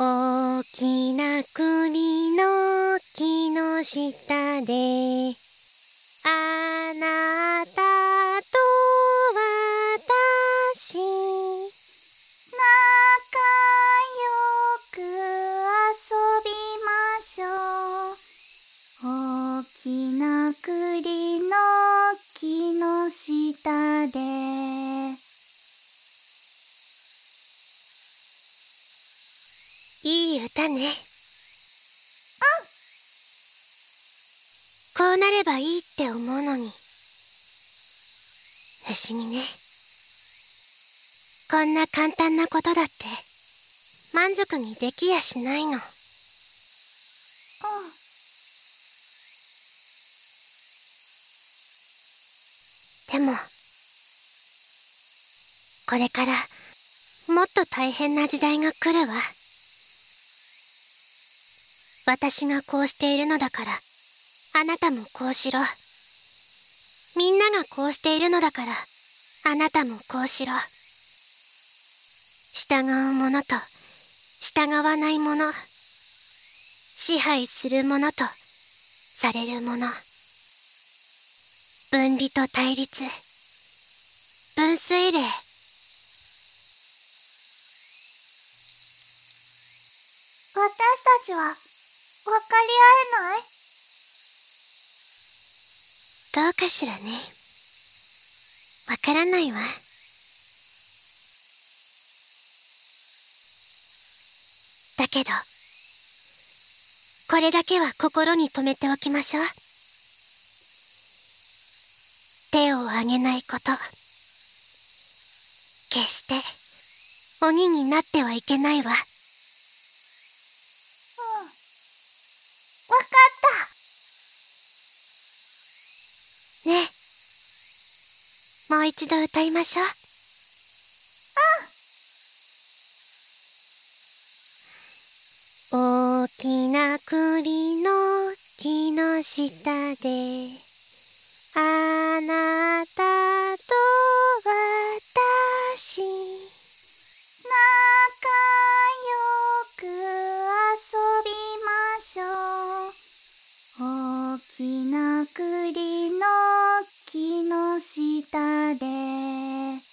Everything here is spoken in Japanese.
大きな栗の木の下であなたと私仲良く遊びましょう。大きな栗の木の下で。いい歌ね。うん。こうなればいいって思うのに。不思議ね。こんな簡単なことだって満足にできやしないの。うん。でもこれからもっと大変な時代が来るわ。私がこうしているのだから。あなたもこうしろ。みんながこうしているのだから。あなたもこうしろ。従う者と従わない者支配する者とされる者分離と対立。分水嶺。私たちは分かり合えない？どうかしらね。わからないわ。だけどこれだけは心に留めておきましょう。手を挙げないこと。決して鬼になってはいけないわうん分かった。ね。えもう一度歌いましょう。大きな栗の木の下であなたとひなくりの木の下で。